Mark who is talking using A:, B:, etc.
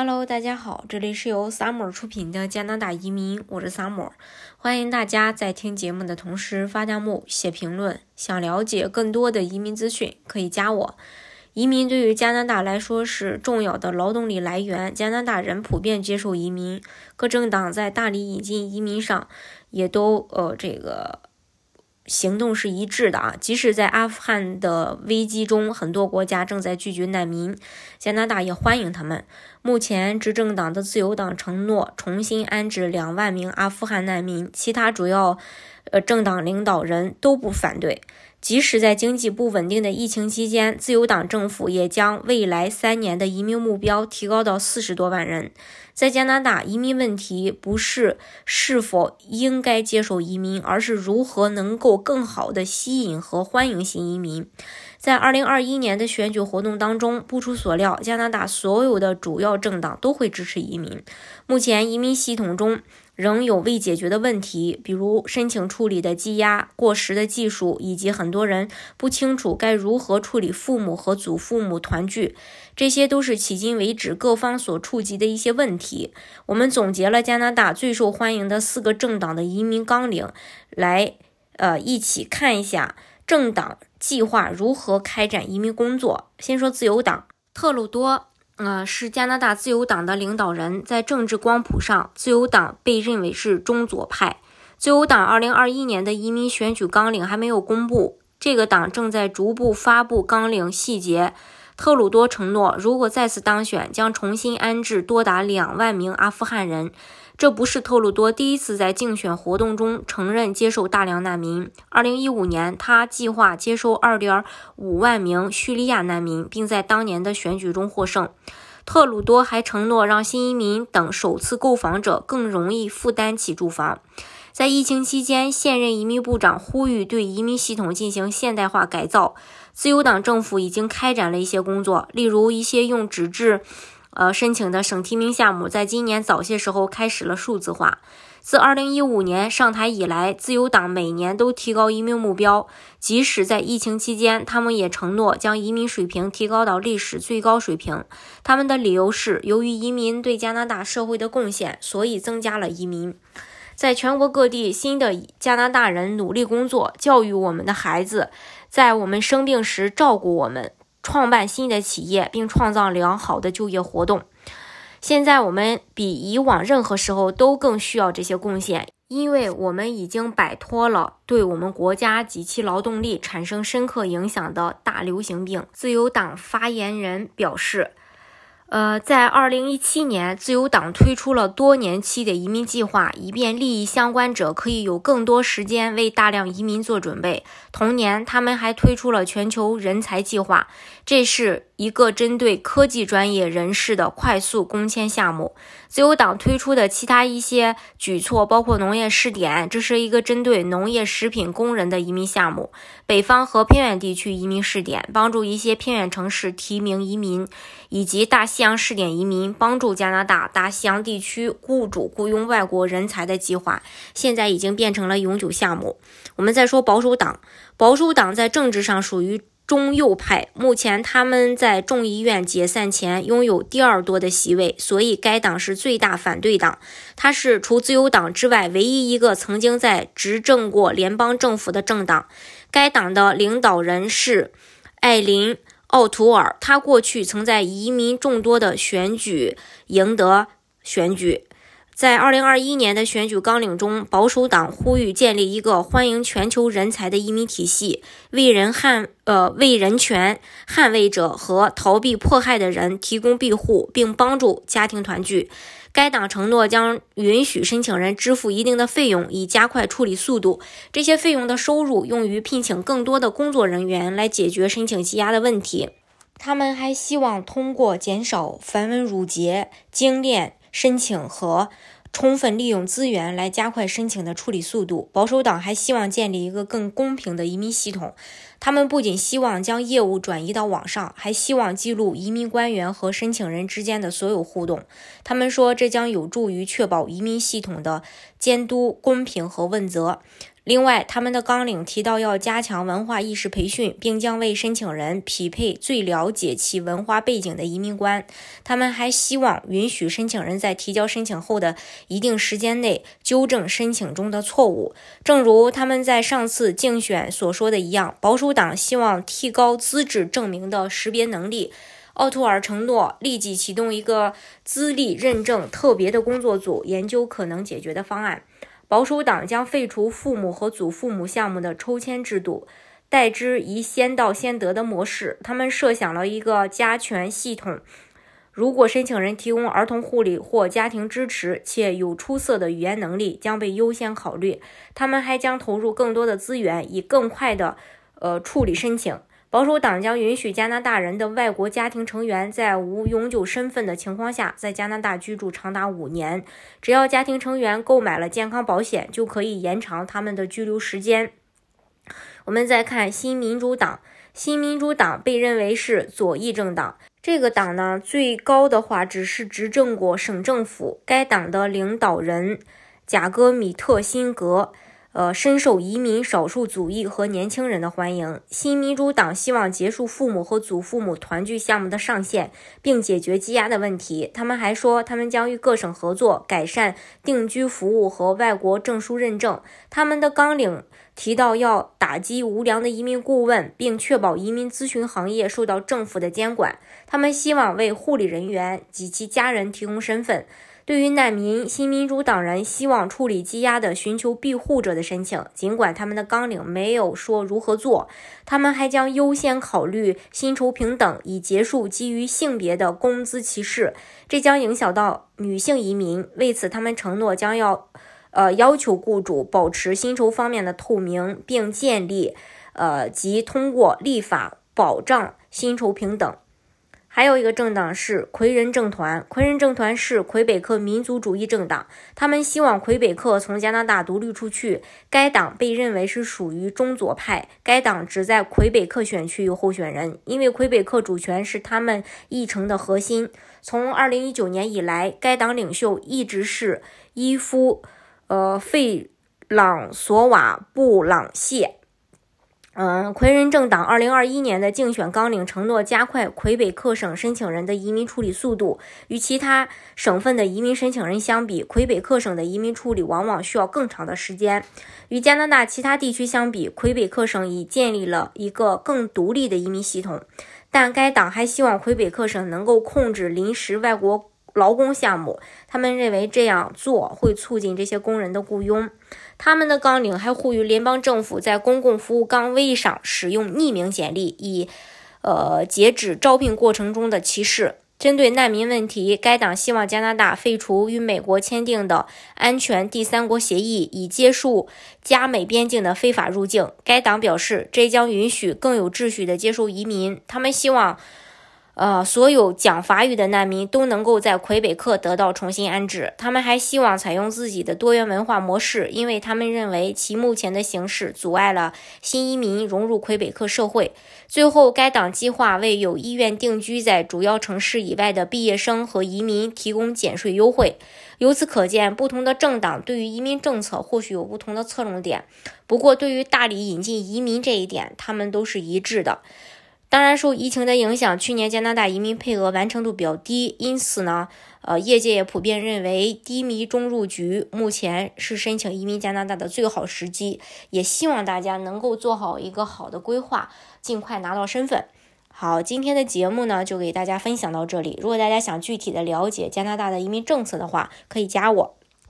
A: Hello，大家好，这里是由 Summer 出品的加拿大移民，我是 Summer，欢迎大家在听节目的同时发弹幕、写评论。想了解更多的移民资讯，可以加我。移民对于加拿大来说是重要的劳动力来源，加拿大人普遍接受移民，各政党在大力引进移民上也都呃这个。行动是一致的啊！即使在阿富汗的危机中，很多国家正在拒绝难民，加拿大也欢迎他们。目前执政党的自由党承诺重新安置两万名阿富汗难民，其他主要呃政党领导人都不反对。即使在经济不稳定的疫情期间，自由党政府也将未来三年的移民目标提高到四十多万人。在加拿大，移民问题不是是否应该接受移民，而是如何能够更好地吸引和欢迎新移民。在二零二一年的选举活动当中，不出所料，加拿大所有的主要政党都会支持移民。目前，移民系统中。仍有未解决的问题，比如申请处理的积压、过时的技术，以及很多人不清楚该如何处理父母和祖父母团聚。这些都是迄今为止各方所触及的一些问题。我们总结了加拿大最受欢迎的四个政党的移民纲领，来呃一起看一下政党计划如何开展移民工作。先说自由党，特鲁多。呃，是加拿大自由党的领导人，在政治光谱上，自由党被认为是中左派。自由党2021年的移民选举纲领还没有公布，这个党正在逐步发布纲领细节。特鲁多承诺，如果再次当选，将重新安置多达两万名阿富汗人。这不是特鲁多第一次在竞选活动中承认接受大量难民。2015年，他计划接收2.5万名叙利亚难民，并在当年的选举中获胜。特鲁多还承诺让新移民等首次购房者更容易负担起住房。在疫情期间，现任移民部长呼吁对移民系统进行现代化改造。自由党政府已经开展了一些工作，例如一些用纸质。呃，申请的省提名项目在今年早些时候开始了数字化。自2015年上台以来，自由党每年都提高移民目标，即使在疫情期间，他们也承诺将移民水平提高到历史最高水平。他们的理由是，由于移民对加拿大社会的贡献，所以增加了移民。在全国各地，新的加拿大人努力工作，教育我们的孩子，在我们生病时照顾我们。创办新的企业，并创造良好的就业活动。现在我们比以往任何时候都更需要这些贡献，因为我们已经摆脱了对我们国家及其劳动力产生深刻影响的大流行病。自由党发言人表示。呃，在二零一七年，自由党推出了多年期的移民计划，以便利益相关者可以有更多时间为大量移民做准备。同年，他们还推出了全球人才计划，这是。一个针对科技专业人士的快速工签项目。自由党推出的其他一些举措包括农业试点，这是一个针对农业食品工人的移民项目；北方和偏远地区移民试点，帮助一些偏远城市提名移民；以及大西洋试点移民，帮助加拿大大西洋地区雇主雇佣外国人才的计划，现在已经变成了永久项目。我们再说保守党，保守党在政治上属于。中右派目前他们在众议院解散前拥有第二多的席位，所以该党是最大反对党。它是除自由党之外唯一一个曾经在执政过联邦政府的政党。该党的领导人是艾琳·奥图尔，他过去曾在移民众多的选举赢得选举。在二零二一年的选举纲领中，保守党呼吁建立一个欢迎全球人才的移民体系，为人捍呃为人权捍卫者和逃避迫害的人提供庇护，并帮助家庭团聚。该党承诺将允许申请人支付一定的费用，以加快处理速度。这些费用的收入用于聘请更多的工作人员来解决申请积压的问题。他们还希望通过减少繁文缛节、精炼。申请和充分利用资源来加快申请的处理速度。保守党还希望建立一个更公平的移民系统。他们不仅希望将业务转移到网上，还希望记录移民官员和申请人之间的所有互动。他们说，这将有助于确保移民系统的监督公平和问责。另外，他们的纲领提到要加强文化意识培训，并将为申请人匹配最了解其文化背景的移民官。他们还希望允许申请人在提交申请后的一定时间内纠正申请中的错误。正如他们在上次竞选所说的一样，保守党希望提高资质证明的识别能力。奥图尔承诺立即启动一个资历认证特别的工作组，研究可能解决的方案。保守党将废除父母和祖父母项目的抽签制度，代之以先到先得的模式。他们设想了一个加权系统：如果申请人提供儿童护理或家庭支持，且有出色的语言能力，将被优先考虑。他们还将投入更多的资源，以更快的呃处理申请。保守党将允许加拿大人的外国家庭成员在无永久身份的情况下在加拿大居住长达五年。只要家庭成员购买了健康保险，就可以延长他们的居留时间。我们再看新民主党，新民主党被认为是左翼政党。这个党呢，最高的话只是执政过省政府。该党的领导人贾戈米特辛格。呃，深受移民、少数族裔和年轻人的欢迎。新民主党希望结束父母和祖父母团聚项目的上限，并解决积压的问题。他们还说，他们将与各省合作，改善定居服务和外国证书认证。他们的纲领提到要打击无良的移民顾问，并确保移民咨询行业受到政府的监管。他们希望为护理人员及其家人提供身份。对于难民，新民主党人希望处理积压的寻求庇护者的申请，尽管他们的纲领没有说如何做。他们还将优先考虑薪酬平等，以结束基于性别的工资歧视，这将影响到女性移民。为此，他们承诺将要，呃，要求雇主保持薪酬方面的透明，并建立，呃，及通过立法保障薪酬平等。还有一个政党是魁人政团，魁人政团是魁北克民族主义政党，他们希望魁北克从加拿大独立出去。该党被认为是属于中左派，该党只在魁北克选区有候选人，因为魁北克主权是他们议程的核心。从2019年以来，该党领袖一直是伊夫，呃，费朗索瓦布朗谢。嗯，魁人政党二零二一年的竞选纲领承诺加快魁北克省申请人的移民处理速度。与其他省份的移民申请人相比，魁北克省的移民处理往往需要更长的时间。与加拿大其他地区相比，魁北克省已建立了一个更独立的移民系统。但该党还希望魁北克省能够控制临时外国。劳工项目，他们认为这样做会促进这些工人的雇佣。他们的纲领还呼吁联邦政府在公共服务岗位上使用匿名简历，以呃截止招聘过程中的歧视。针对难民问题，该党希望加拿大废除与美国签订的安全第三国协议，以结束加美边境的非法入境。该党表示，这将允许更有秩序地接收移民。他们希望。呃，所有讲法语的难民都能够在魁北克得到重新安置。他们还希望采用自己的多元文化模式，因为他们认为其目前的形式阻碍了新移民融入魁北克社会。最后，该党计划为有意愿定居在主要城市以外的毕业生和移民提供减税优惠。由此可见，不同的政党对于移民政策或许有不同的侧重点。不过，对于大力引进移民这一点，他们都是一致的。当然，受疫情的影响，去年加拿大移民配额完成度比较低，因此呢，呃，业界也普遍认为低迷中入局目前是申请移民加拿大的最好时机。也希望大家能够做好一个好的规划，尽快拿到身份。好，今天的节目呢就给大家分享到这里。如果大家想具体的了解加拿大的移民政策的话，可以加我。